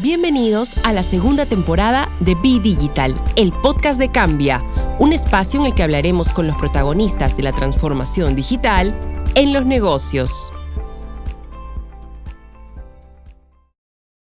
Bienvenidos a la segunda temporada de Be Digital, el podcast de Cambia, un espacio en el que hablaremos con los protagonistas de la transformación digital en los negocios.